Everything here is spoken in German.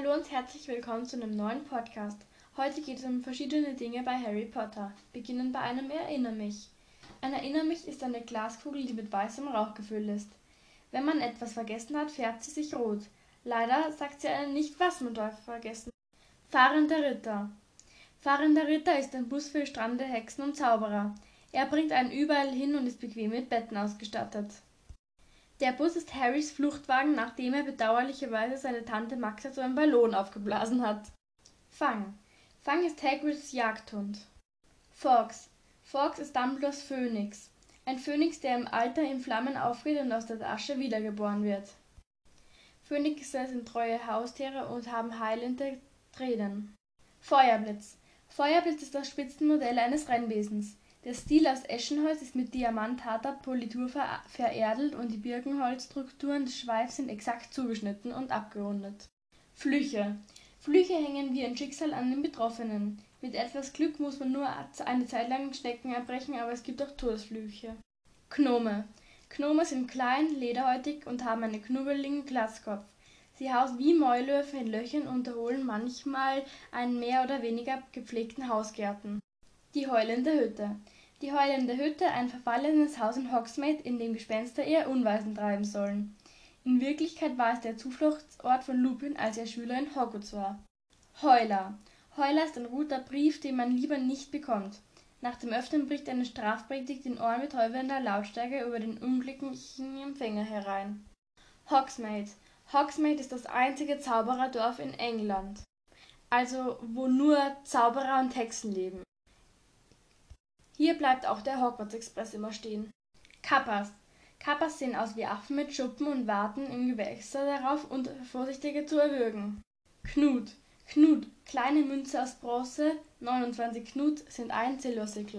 Hallo und herzlich willkommen zu einem neuen Podcast. Heute geht es um verschiedene Dinge bei Harry Potter. Beginnen bei einem Erinner mich. Ein Erinner mich ist eine Glaskugel, die mit weißem Rauch gefüllt ist. Wenn man etwas vergessen hat, färbt sie sich rot. Leider sagt sie einem nicht, was man dort vergessen hat. Fahrender Ritter. Fahrender Ritter ist ein Bus für strandende Hexen und Zauberer. Er bringt einen überall hin und ist bequem mit Betten ausgestattet. Der Bus ist Harrys Fluchtwagen, nachdem er bedauerlicherweise seine Tante Maxa zu einem Ballon aufgeblasen hat. Fang. Fang ist Hagrids Jagdhund. Fox. Fox ist Dumbledores Phönix. Ein Phönix, der im Alter in Flammen aufgeht und aus der Asche wiedergeboren wird. Phönixe sind treue Haustiere und haben heilende Tränen. Feuerblitz. Feuerblitz ist das Spitzenmodell eines Rennwesens. Der Stil aus Eschenholz ist mit diamantharter Politur veredelt und die Birkenholzstrukturen des Schweifs sind exakt zugeschnitten und abgerundet. Flüche. Flüche hängen wie ein Schicksal an den Betroffenen. Mit etwas Glück muss man nur eine Zeit lang Schnecken erbrechen, aber es gibt auch Todesflüche. Gnome. Gnome sind klein, lederhäutig und haben einen knubbeligen Glaskopf. Sie hausen wie Mäulwürfe in Löchern und erholen manchmal einen mehr oder weniger gepflegten Hausgärten. Die heulende Hütte. Die heulende Hütte, ein verfallenes Haus in Hogsmeade, in dem Gespenster eher Unweisen treiben sollen. In Wirklichkeit war es der Zufluchtsort von Lupin, als er Schüler in Hogwarts war. Heuler. Heuler ist ein roter Brief, den man lieber nicht bekommt. Nach dem Öffnen bricht eine Strafpredigt in ohrenbetäubender Lautstärke über den unglücklichen Empfänger herein. Hogsmeade. Hogsmeade ist das einzige Zaubererdorf in England. Also, wo nur Zauberer und Hexen leben. Hier bleibt auch der Hogwarts Express immer stehen. Kappas. Kappas sehen aus wie Affen mit Schuppen und warten im Gewächser darauf, und Vorsichtige zu erwürgen. Knut. Knut. Kleine Münze aus Bronze, 29 Knut sind ein Zillosickel.